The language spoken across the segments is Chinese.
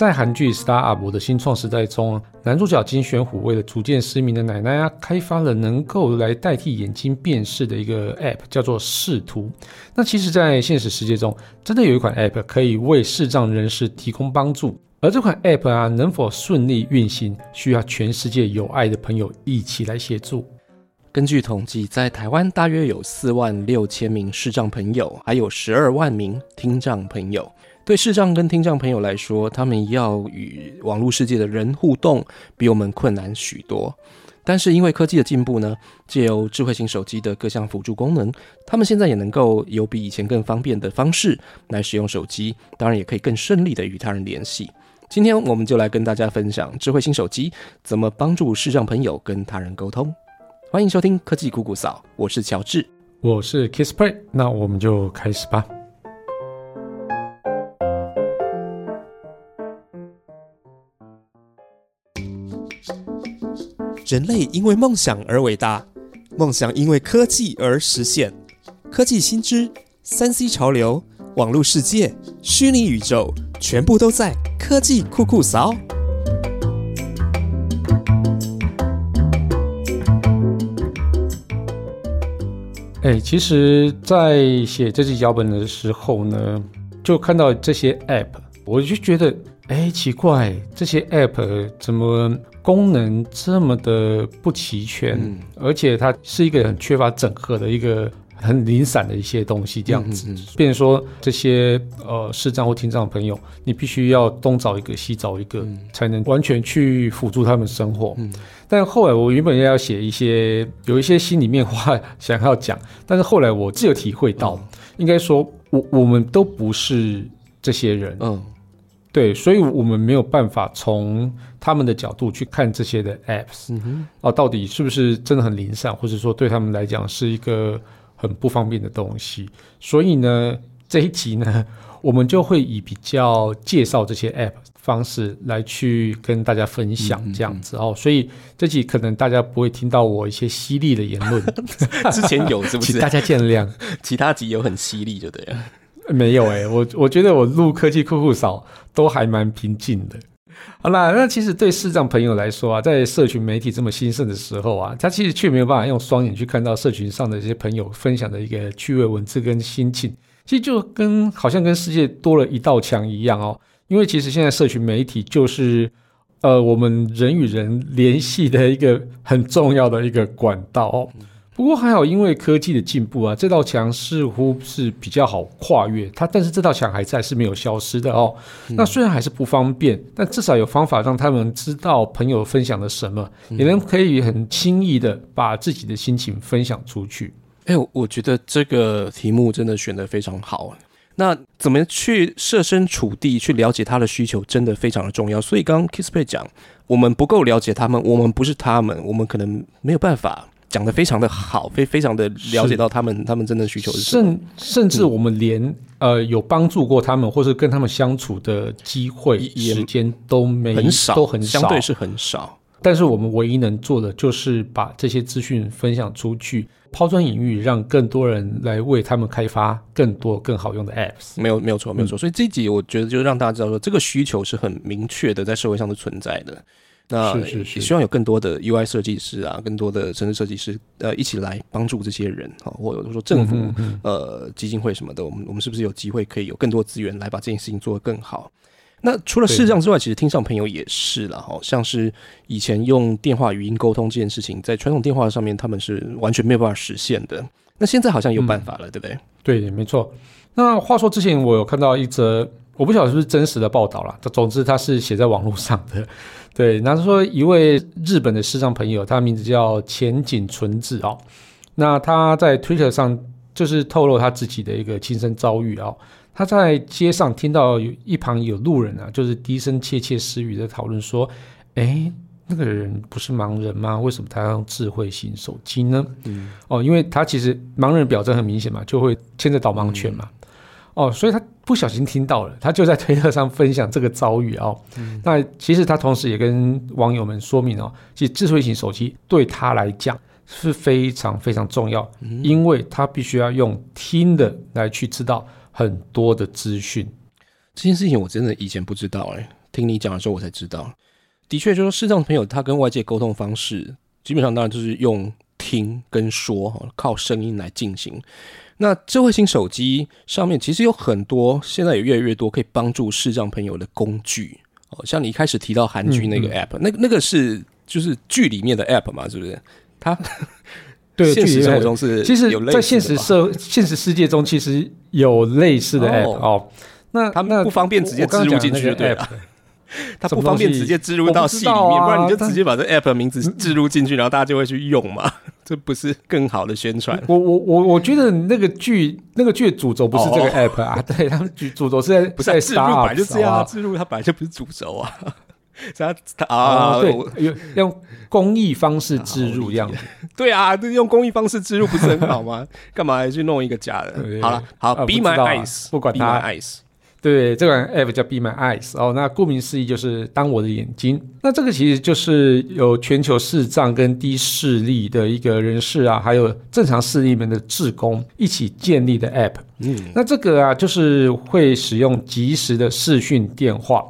在韩剧《Star Up》的新创时代中，男主角金玄虎为了逐渐失明的奶奶啊，开发了能够来代替眼睛辨识的一个 App，叫做视图。那其实，在现实世界中，真的有一款 App 可以为视障人士提供帮助。而这款 App 啊，能否顺利运行，需要全世界有爱的朋友一起来协助。根据统计，在台湾大约有四万六千名视障朋友，还有十二万名听障朋友。对视障跟听障朋友来说，他们要与网络世界的人互动，比我们困难许多。但是因为科技的进步呢，借由智慧型手机的各项辅助功能，他们现在也能够有比以前更方便的方式来使用手机，当然也可以更顺利的与他人联系。今天我们就来跟大家分享智慧型手机怎么帮助视障朋友跟他人沟通。欢迎收听科技姑姑嫂，我是乔治，我是 Kissplay，那我们就开始吧。人类因为梦想而伟大，梦想因为科技而实现。科技新知、三 C 潮流、网络世界、虚拟宇宙，全部都在科技酷酷扫。哎，其实，在写这期脚本的时候呢，就看到这些 App，我就觉得，哎，奇怪，这些 App 怎么功能这么的不齐全，而且它是一个很缺乏整合的一个。很零散的一些东西，这样子，变成说这些呃视障或听障的朋友，你必须要东找一个西找一个，才能完全去辅助他们生活。但后来我原本要写一些有一些心里面话想要讲，但是后来我自有体会到，应该说我我们都不是这些人，嗯，对，所以我们没有办法从他们的角度去看这些的 apps，啊，到底是不是真的很零散，或者说对他们来讲是一个。很不方便的东西，所以呢，这一集呢，我们就会以比较介绍这些 App 方式来去跟大家分享这样子哦。所以这集可能大家不会听到我一些犀利的言论，之前有是不是？请大家见谅。其他集有很犀利就对了，没有哎，我我觉得我录科技酷酷少都还蛮平静的。好啦，那其实对视障朋友来说啊，在社群媒体这么兴盛的时候啊，他其实却没有办法用双眼去看到社群上的这些朋友分享的一个趣味文字跟心情，其实就跟好像跟世界多了一道墙一样哦。因为其实现在社群媒体就是呃我们人与人联系的一个很重要的一个管道哦。不过还好，因为科技的进步啊，这道墙似乎是比较好跨越它，但是这道墙还在，是没有消失的哦。那虽然还是不方便，但至少有方法让他们知道朋友分享了什么，也能可以很轻易的把自己的心情分享出去。哎，我觉得这个题目真的选得非常好。那怎么去设身处地去了解他的需求，真的非常的重要。所以刚刚 Kissplay 讲，我们不够了解他们，我们不是他们，我们可能没有办法。讲的非常的好，非非常的了解到他们他们真的需求是甚甚至我们连呃有帮助过他们或是跟他们相处的机会时间都没很少，都很相对是很少。但是我们唯一能做的就是把这些资讯分享出去，抛砖引玉，让更多人来为他们开发更多更好用的 apps。没有没有错没有错。所以这集我觉得就让大家知道说，这个需求是很明确的，在社会上是存在的。那也希望有更多的 UI 设计师啊，更多的城市设计师，呃，一起来帮助这些人啊，或者说政府、呃，基金会什么的，我们我们是不是有机会可以有更多资源来把这件事情做得更好？那除了视障之外，其实听障朋友也是了哈，像是以前用电话语音沟通这件事情，在传统电话上面他们是完全没有办法实现的，那现在好像有办法了，对不对？对，没错。那话说之前我有看到一则，我不晓得是不是真实的报道了，总之它是写在网络上的。对，然后说一位日本的视障朋友，他名字叫前景纯子哦。那他在 Twitter 上就是透露他自己的一个亲身遭遇哦。他在街上听到有一旁有路人啊，就是低声窃窃私语的讨论说：“哎，那个人不是盲人吗？为什么他要用智慧型手机呢？”嗯，哦，因为他其实盲人表征很明显嘛，就会牵着导盲犬嘛。哦，所以他不小心听到了，他就在推特上分享这个遭遇哦。那其实他同时也跟网友们说明哦，其实智慧型手机对他来讲是非常非常重要，因为他必须要用听的来去知道很多的资讯。这件事情我真的以前不知道哎，听你讲的时候，我才知道，的确，就是视障朋友他跟外界沟通方式，基本上当然就是用听跟说，靠声音来进行。那智慧型手机上面其实有很多，现在也越来越多可以帮助视障朋友的工具哦。像你一开始提到韩剧那个 app，那那个是就是剧里面的 app 嘛，是不是？它对 现实生活中是其实在现实社现实世界中，其实有类似的 app 哦哦。那他们那不方便直接植入进去就对了它不方便直接植入到戏里面，不啊不然你就直接把这 app 的名字植入进去，然后大家就会去用嘛，这不是更好的宣传？我我我我觉得那个剧那个剧的主轴不是这个哦 app 啊，对他们主主轴是在不是啊在植入本来就这样啊，好植入它本来就不是主轴啊，是它啊，啊，对，用用公益方式植入这样子。对啊，这用公益方式植入不是很好吗？干嘛还去弄一个假的？对好了，好，Be My Eyes，不管 Be 它 My Eyes，对，这款 app 叫 Be My Eyes 哦，那顾名思义就是当我的眼睛。那这个其实就是有全球视障跟低视力的一个人士啊，还有正常视力们的志工一起建立的 app。嗯，那这个啊，就是会使用即时的视讯电话。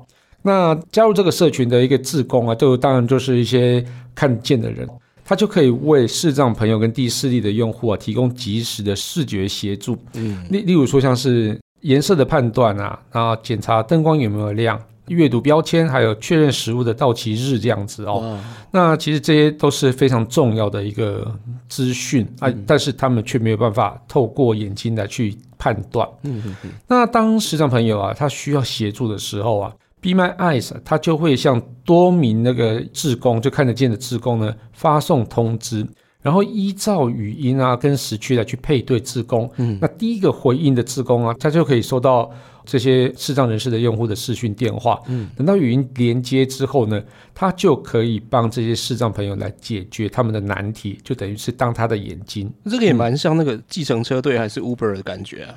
那加入这个社群的一个志工啊，就当然就是一些看见的人，他就可以为视障朋友跟低视力的用户啊，提供及时的视觉协助。嗯，例例如说像是颜色的判断啊，然后检查灯光有没有亮。阅读标签，还有确认食物的到期日这样子哦。那其实这些都是非常重要的一个资讯啊，嗯但是他们却没有办法透过眼睛来去判断。嗯嗯嗯，那当视障朋友啊，他需要协助的时候啊，Be My Eyes 啊他就会向多名那个志工，就看得见的志工呢发送通知，然后依照语音啊跟时区来去配对志工。嗯那第一个回应的志工啊，他就可以收到这些视障人士的用户的视讯电话。嗯，等到语音连接之后呢，他就可以帮这些视障朋友来解决他们的难题，就等于是当他的眼睛。这个也蛮像那个计程车队还是 Uber 的感觉啊。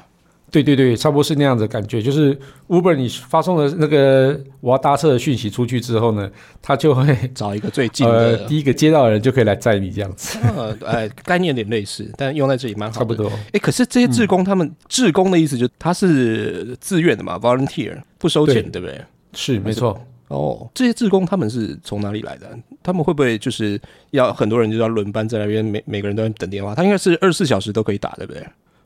对对对，差不多是那样子的感觉。就是 Uber 你发送了那个我要搭车的讯息出去之后呢，他就会 找一个最近呃的，第一个接到的人就可以来载你这样子，呃，哎，概念有点类似，但用在这里蛮好。差不多。哎，可是这些志工他们志工的意思就他是自愿的嘛，volunteer 不收钱，对不对？是没错。哦，这些志工他们是从哪里来的？他们会不会就是要很多人就要轮班在那边，每每个人都在等电话？他应该是二十四小时都可以打，对不对？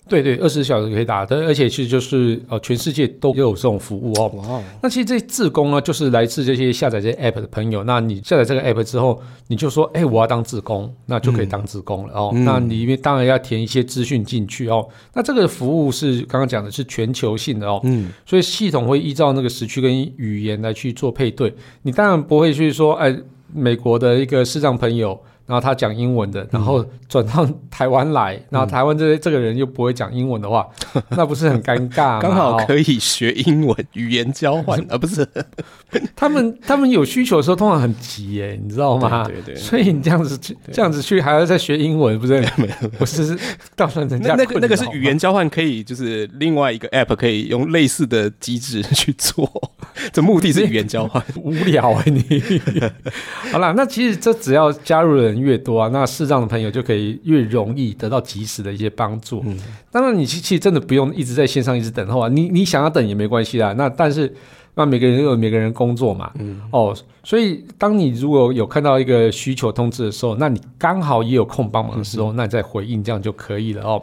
对对，二十四小时可以打的，而且其实就是呃，全世界都有这种服务哦。哇哦，那其实这些志工呢，就是来自这些下载这些 app 的朋友。那你下载这个 app 之后，你就说，哎，我要当志工，那就可以当志工了哦。嗯那里面当然要填一些资讯进去哦。那这个服务是刚刚讲的是全球性的哦，嗯，所以系统会依照那个时区跟语言来去做配对。你当然不会去说，哎，美国的一个视障朋友。然后他讲英文的，然后转到台湾来，然后台湾这这个人又不会讲英文的话，那不是很尴尬吗？刚好哦可以学英文语言交换啊，不是？他们他们有需求的时候通常很急耶，你知道吗？对对对所以你这样子去这样子去还要再学英文，不是不是 造成人家那那个那个是语言交换，可以就是另外一个 app 可以用类似的机制去做，这目的是语言交换。无聊哎你。好啦，那其实这只要加入的人越多啊，那视障的朋友就可以越容易得到及时的一些帮助。嗯当然，你其其实真的不用一直在线上一直等候啊，你你想要等也没关系啦。那但是那每个人都有每个人工作嘛，嗯哦，所以当你如果有看到一个需求通知的时候，那你刚好也有空帮忙的时候，那你再回应这样就可以了哦。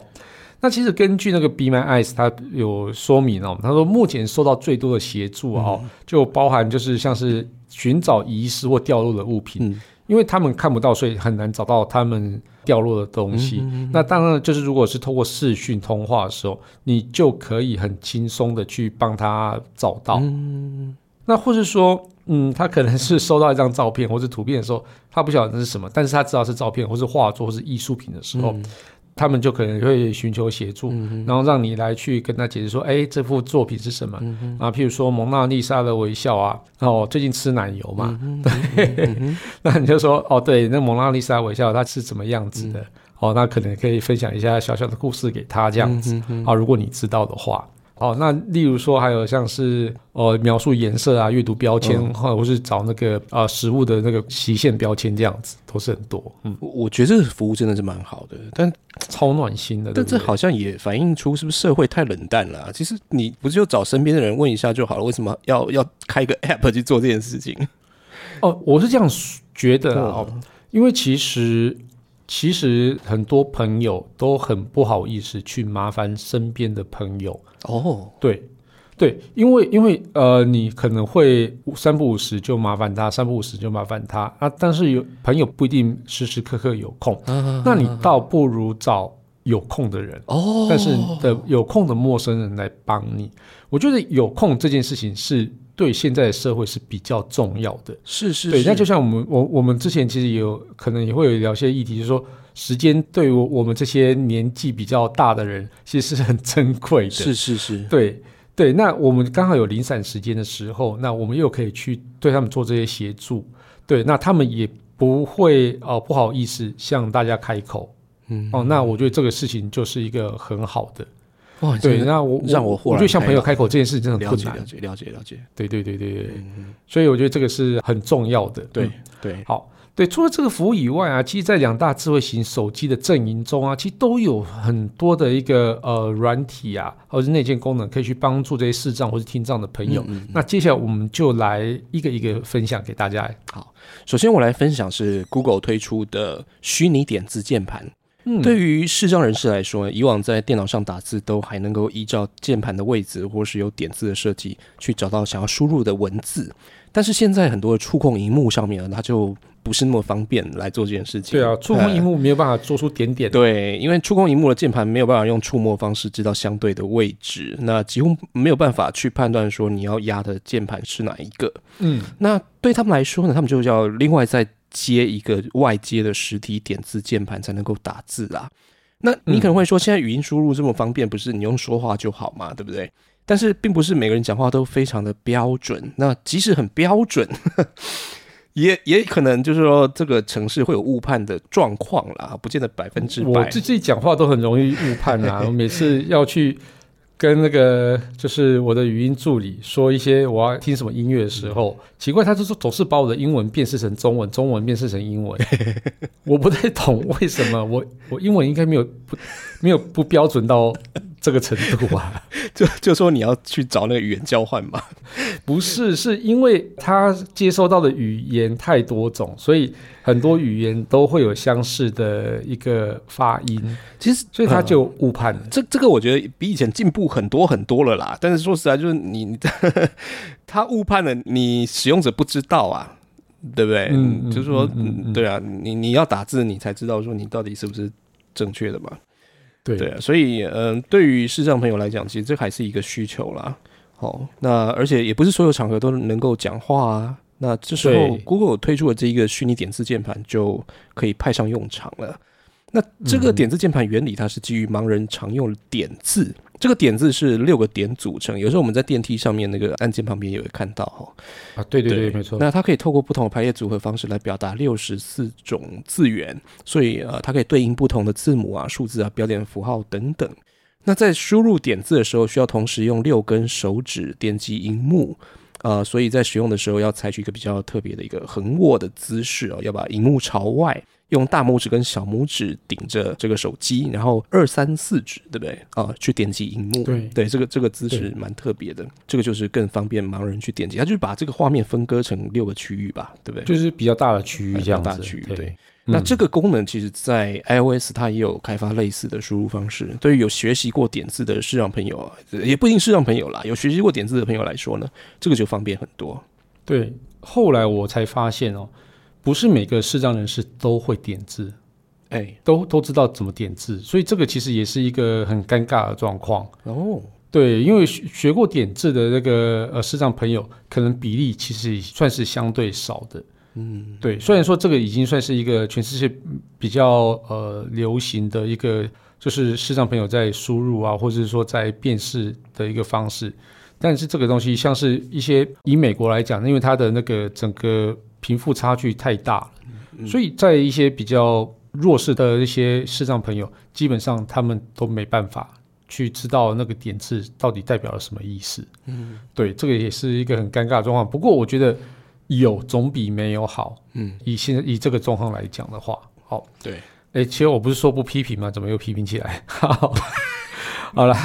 那其实根据那个 Be My Eyes，它有说明哦，他说目前受到最多的协助啊哦，就包含就是像是寻找遗失或掉落的物品，嗯因为他们看不到，所以很难找到他们掉落的东西。嗯那当然就是如果是透过视讯通话的时候，你就可以很轻松的去帮他找到。嗯那或是说，嗯，他可能是收到一张照片或是图片的时候，他不晓得那是什么，但是他知道是照片或是画作或是艺术品的时候，嗯他们就可能会寻求协助，嗯然后让你来去跟他解释说，哎，这幅作品是什么、嗯啊？譬如说蒙娜丽莎的微笑啊，哦，最近吃奶油嘛，嗯对，那你就说，哦，对，那蒙娜丽莎微笑它是怎么样子的？哦，那可能可以分享一下小小的故事给他这样子、嗯啊，如果你知道的话。哦，那例如说还有像是呃描述颜色啊、阅读标签，嗯。或者是找那个呃食物的那个期限标签这样子，都是很多，嗯，我我觉得这个服务真的是蛮好的，但超暖心的。但这好像也反映出是不是社会太冷淡了啊、其实你不是就找身边的人问一下就好了，为什么要要开一个 app 去做这件事情？哦，我是这样觉得啊，因为其实其实很多朋友都很不好意思去麻烦身边的朋友，哦，对。对，因为因为呃，你可能会三不五时就麻烦他，三不五时就麻烦他啊。但是有朋友不一定时时刻刻有空，那你倒不如找有空的人，哦，但是的有空的陌生人来帮你。我觉得有空这件事情是对现在的社会是比较重要的。对，是是是那就像我们我我们之前其实也有可能也会有聊一些议题，就是说时间对我我们这些年纪比较大的人其实是很珍贵的。是是是，对对，那我们刚好有零散时间的时候，那我们又可以去对他们做这些协助。对，那他们也不会呃不好意思向大家开口。嗯哦，那我觉得这个事情就是一个很好的。哇，对，那我让我我就向朋友开开口这件事真的很困难了解了。解了解对对对对对，嗯，所以我觉得这个是很重要的。对嗯对，好，对，除了这个服务以外啊，其实，在两大智慧型手机的阵营中啊，其实都有很多的一个呃软体啊，或者是内建功能，可以去帮助这些视障或是听障的朋友。嗯嗯那接下来我们就来一个一个分享给大家。好首先我来分享是 Google 推出的虚拟点字键盘。嗯，对于视障人士来说，以往在电脑上打字都还能够依照键盘的位置或是有点字的设计去找到想要输入的文字，但是现在很多的触控荧幕上面呢，它就不是那么方便来做这件事情。对啊，触控荧幕。幕没有办法做出点点。对，因为触控荧幕的键盘没有办法用触摸方式知道相对的位置，那几乎没有办法去判断说你要压的键盘是哪一个。嗯，那对他们来说呢，他们就要另外再接一个外接的实体点字键盘才能够打字啊。那你可能会说，现在语音输入这么方便，不是你用说话就好嘛，对不对？但是并不是每个人讲话都非常的标准。那即使很标准，也也可能就是说这个城市会有误判的状况啦，不见得百分之百。我自己讲话都很容易误判啊，我每次要去。跟那个就是我的语音助理说一些我要听什么音乐的时候，奇怪，他就是总是把我的英文辨识成中文，中文辨识成英文，我不太懂为什么我我英文应该没有不没有不标准到这个程度啊？就就说你要去找那个语言交换嘛。不是，是因为他接收到的语言太多种，所以很多语言都会有相似的一个发音，其实，所以他就误判了。这这个我觉得比以前进步很多很多了啦。但是说实在，就是你你 他误判了，你使用者不知道啊，对不对？嗯嗯就是说，嗯嗯嗯对啊，你你要打字，你才知道说你到底是不是正确的嘛。对对啊，所以嗯、对于视障朋友来讲，其实这还是一个需求啦。哦，那而且也不是所有场合都能够讲话啊。那这时候 Google 推出的这一个虚拟点字键盘就可以派上用场了。那这个嗯点字键盘原理，它是基于盲人常用的点字。这个点字是六个点组成，有时候我们在电梯上面那个按键旁边也会看到哈。啊，对对对，没错。那它可以透过不同的排列组合方式来表达六十四种字元，所以呃，它可以对应不同的字母啊、数字啊、标点符号等等。那在输入点字的时候，需要同时用六根手指点击荧幕。呃，所以在使用的时候要采取一个比较特别的一个横握的姿势哦，要把荧幕朝外，用大拇指跟小拇指顶着这个手机，然后二三四指，对不对？啊、去点击荧幕。对对，这个这个姿势蛮特别的，这个就是更方便盲人去点击，它就是把这个画面分割成六个区域吧，对不对？就是比较大的区域这样子。比较大区域对。嗯那这个功能其实，在 iOS 它也有开发类似的输入方式。对于有学习过点字的视障朋友啊，也不一定视障朋友啦，有学习过点字的朋友来说呢，这个就方便很多。对，后来我才发现哦，不是每个视障人士都会点字，哎，都都知道怎么点字，所以这个其实也是一个很尴尬的状况。哦，对，因为学学过点字的那个呃视障朋友，可能比例其实算是相对少的。嗯，对，虽然说这个已经算是一个全世界比较呃流行的一个，就是视障朋友在输入啊，或者是说在辨识的一个方式，但是这个东西像是一些以美国来讲，因为它的那个整个贫富差距太大了，嗯所以在一些比较弱势的一些视障朋友，基本上他们都没办法去知道那个点字到底代表了什么意思。嗯对，这个也是一个很尴尬的状况。不过我觉得有总比没有好。嗯，以现在以这个状况来讲的话，好，对，哎，其实我不是说不批评吗？怎么又批评起来？好，好了，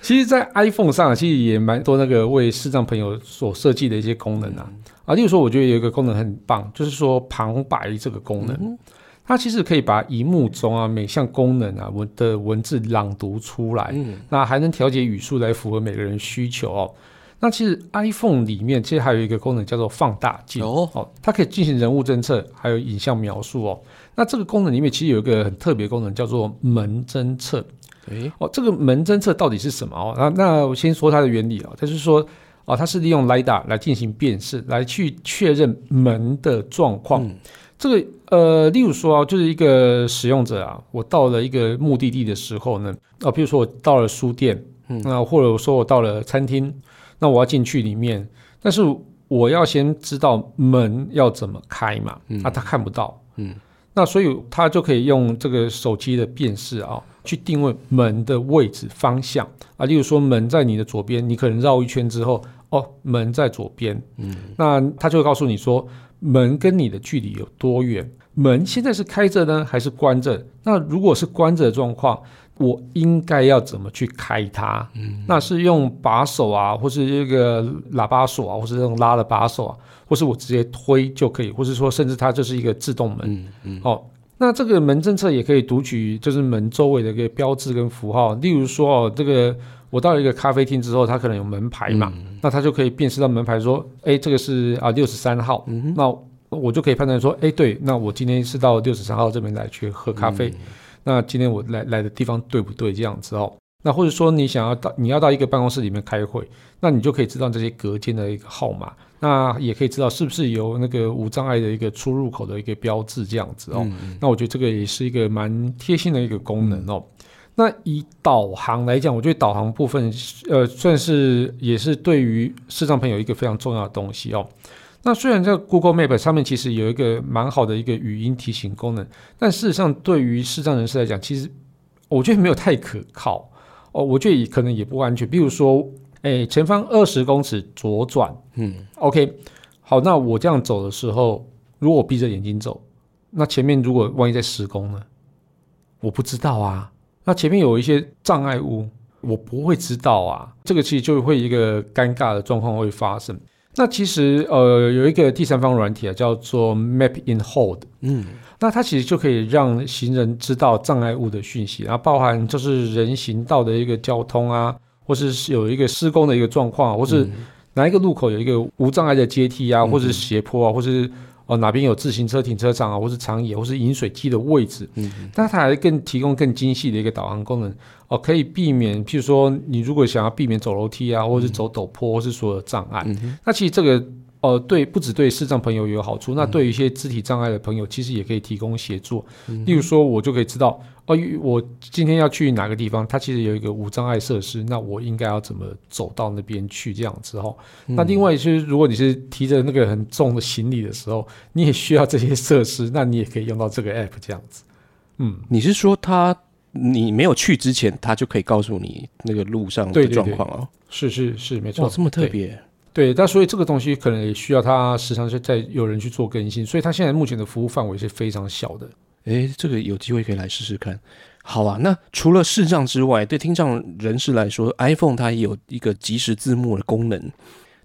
其实，在 iPhone 上其实也蛮多那个为视障朋友所设计的一些功能啊。啊，例如说，我觉得有一个功能很棒，就是说旁白这个功能，嗯它其实可以把荧幕中啊每项功能啊文的文字朗读出来，嗯那还能调节语速来符合每个人需求哦。那其实 iPhone 里面其实还有一个功能叫做放大镜哦哦，它可以进行人物侦测，还有影像描述哦。那这个功能里面其实有一个很特别的功能叫做门侦测诶，哦。这个门侦测到底是什么哦？那那我先说它的原理哦，就是说哦，它是利用 LiDAR 来进行辨识，来去确认门的状况。嗯这个呃，例如说啊，就是一个使用者啊，我到了一个目的地的时候呢，啊，比如说我到了书店，嗯那或者说我到了餐厅，那我要进去里面，但是我要先知道门要怎么开嘛，嗯啊，他看不到，嗯那所以他就可以用这个手机的辨识啊，去定位门的位置方向啊，例如说门在你的左边，你可能绕一圈之后，哦，门在左边，嗯那他就会告诉你说门跟你的距离有多远，门现在是开着呢还是关着？那如果是关着的状况，我应该要怎么去开它？嗯那是用把手啊，或是这个喇叭锁啊，或是这种拉的把手啊，或是我直接推就可以，或是说甚至它就是一个自动门。嗯嗯哦，那这个门政策也可以读取，就是门周围的一个标志跟符号，例如说哦，这个我到了一个咖啡厅之后，它可能有门牌嘛，那它就可以辨识到门牌说，哎，这个是啊六十三号，嗯那我就可以判断说，哎，对，那我今天是到六十三号这边来去喝咖啡，那今天我来来的地方对不对？这样子哦。那或者说你想要到你要到一个办公室里面开会，那你就可以知道这些隔间的一个号码，那也可以知道是不是有那个无障碍的一个出入口的一个标志这样子哦。嗯那我觉得这个也是一个蛮贴心的一个功能哦。那以导航来讲，我觉得导航部分呃算是也是对于视障朋友一个非常重要的东西哦。那虽然在 Google Map 上面其实有一个蛮好的一个语音提醒功能，但事实上对于视障人士来讲，其实我觉得没有太可靠哦。我觉得也可能也不安全。比如说，哎，前方二十公尺左转嗯，OK，好，那我这样走的时候，如果我闭着眼睛走，那前面如果万一在施工呢？我不知道啊。那前面有一些障碍物，我不会知道啊。这个其实就会一个尴尬的状况会发生。那其实呃有一个第三方软体啊，叫做 Map in Hold。嗯。那它其实就可以让行人知道障碍物的讯息，然后包含就是人行道的一个交通啊，或是有一个施工的一个状况，或是嗯。哪一个路口有一个无障碍的阶梯啊，嗯。或是斜坡啊，或是哦哪边有自行车停车场啊，或是长野，或是饮水机的位置。嗯那它还更提供更精细的一个导航功能。哦，可以避免，譬如说你如果想要避免走楼梯啊，或是走陡坡，或是所有障碍，嗯。哼。那其实这个呃，对，不只对视障朋友有好处，那对于一些肢体障碍的朋友，其实也可以提供协助。嗯。例如说，我就可以知道，哦，我今天要去哪个地方，它其实有一个无障碍设施，那我应该要怎么走到那边去？这样子哦。那另外就是，如果你是提着那个很重的行李的时候，你也需要这些设施，那你也可以用到这个 app 这样子。嗯，你是说它你没有去之前，它就可以告诉你那个路上的状况哦？是是是，没错哇，，这么特别，对，但所以这个东西可能也需要它时常是在有人去做更新，所以它现在目前的服务范围是非常小的。诶，这个有机会可以来试试看。好啊，那除了视障之外，对听障人士来说，iPhone 它也有一个即时字幕的功能。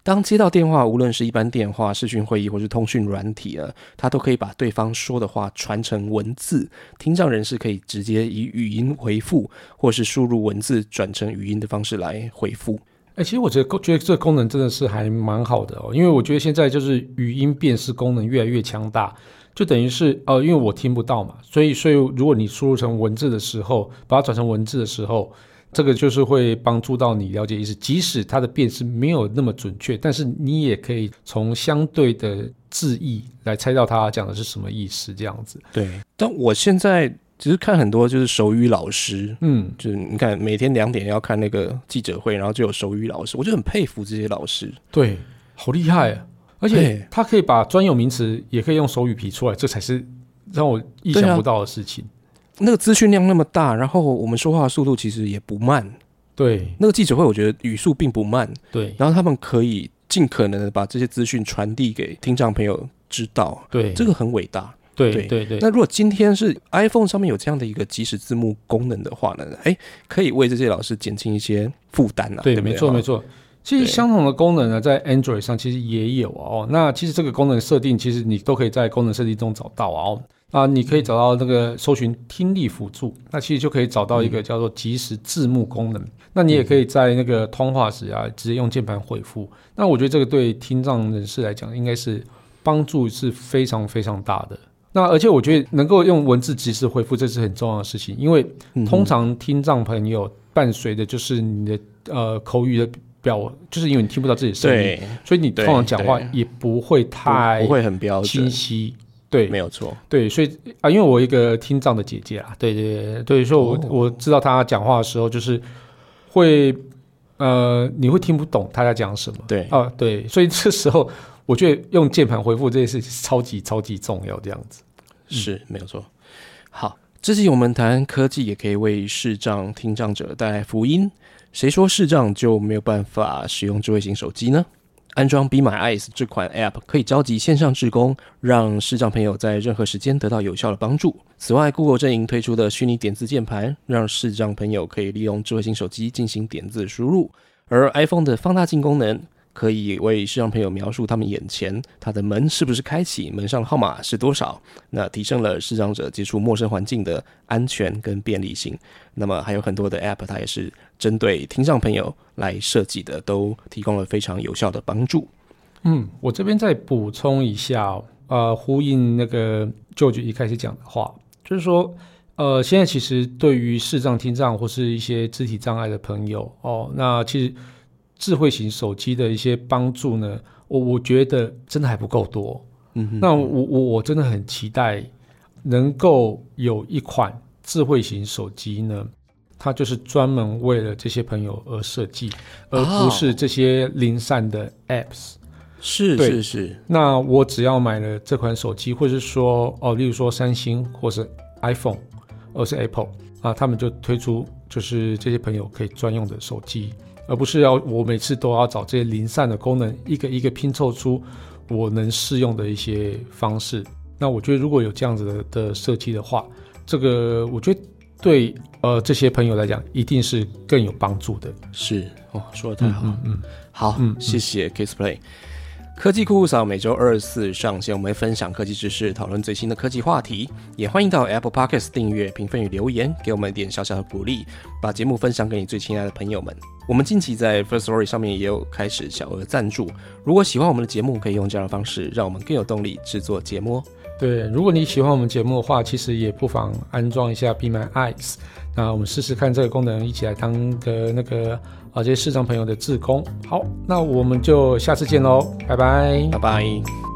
当接到电话，无论是一般电话、视讯会议或是通讯软体啊，它都可以把对方说的话传成文字，听障人士可以直接以语音回复，或是输入文字转成语音的方式来回复。哎、其实我觉得觉得这个功能真的是还蛮好的哦，因为我觉得现在就是语音辨识功能越来越强大，就等于是呃，因为我听不到嘛，所以所以如果你输入成文字的时候，把它转成文字的时候，这个就是会帮助到你了解意思，即使它的辨识没有那么准确，但是你也可以从相对的字义来猜到他讲的是什么意思，这样子。对，但我现在其实看很多就是手语老师，嗯，就是你看每天两点要看那个记者会，然后就有手语老师，我就很佩服这些老师。对，好厉害啊！而且他可以把专有名词也可以用手语皮出来，这才是让我意想不到的事情。那个资讯量那么大，然后我们说话的速度其实也不慢。对那个记者会，我觉得语速并不慢，对然后他们可以尽可能的把这些资讯传递给听障朋友知道，对，这个很伟大。对对对对，那如果今天是 iPhone 上面有这样的一个即时字幕功能的话呢，哎，可以为这些老师减轻一些负担啊。对，不没错没。错。其实相同的功能呢，在 Android 上其实也有哦。那其实这个功能设定，其实你都可以在功能设定中找到啊哦。啊，你可以找到那个搜寻听力辅助，那其实就可以找到一个叫做即时字幕功能。那你也可以在那个通话时啊，直接用键盘回复。那我觉得这个对听障人士来讲，应该是帮助是非常非常大的。那而且我觉得能够用文字即时回复，这是很重要的事情，因为嗯通常听障朋友伴随的就是你的呃口语的表，就是因为你听不到自己的声音，所以你通常讲话也不会太不不会很标清，晰。对，没有错。对，所以啊，因为我一个听障的姐姐啊，对对对对，所以我、哦我知道她讲话的时候就是会呃，你会听不懂她在讲什么。对啊，对，所以这时候我觉得用键盘回复这件事情超级超级重要，这样子。是没有错。好，这期我们谈科技也可以为视障听障者带来福音。谁说视障就没有办法使用智慧型手机呢？安装 Be My Eyes 这款 App 可以召集线上志工，让视障朋友在任何时间得到有效的帮助。此外，Google 阵营推出的虚拟点字键盘，让视障朋友可以利用智慧型手机进行点字输入。而 iPhone 的放大镜功能可以为视障朋友描述他们眼前他的门是不是开启，门上的号码是多少，那提升了视障者接触陌生环境的安全跟便利性。那么还有很多的 App，它也是针对听障朋友来设计的，都提供了非常有效的帮助。嗯，我这边再补充一下、呃，呼应那个舅舅一开始讲的话，就是说，呃，现在其实对于视障、听障或是一些肢体障碍的朋友哦，那其实智慧型手机的一些帮助呢，我我觉得真的还不够多。嗯哼，那我我我真的很期待能够有一款智慧型手机呢，它就是专门为了这些朋友而设计，而不是这些零散的 apps。是是是，那我只要买了这款手机，或是说哦，例如说三星或是 iPhone，或是 Apple 啊，他们就推出就是这些朋友可以专用的手机，而不是要我每次都要找这些零散的功能，一个一个拼凑出我能适用的一些方式。那我觉得如果有这样子的的设计的话，这个我觉得对呃这些朋友来讲，一定是更有帮助的。是哦，说的太好。嗯嗯，好，嗯谢谢 KissPlay。科技酷酷扫每周二四上线，我们会分享科技知识，讨论最新的科技话题。也欢迎到 Apple Podcast 订阅、评分与留言，给我们一点小小的鼓励，把节目分享给你最亲爱的朋友们。我们近期在 First Story 上面也有开始小额赞助，如果喜欢我们的节目，可以用这样的方式，让我们更有动力制作节目。对，如果你喜欢我们节目的话，其实也不妨安装一下 Be My Eyes。那我们试试看这个功能，一起来当个那个啊这些视障朋友的志工。好，那我们就下次见喽，拜拜拜拜。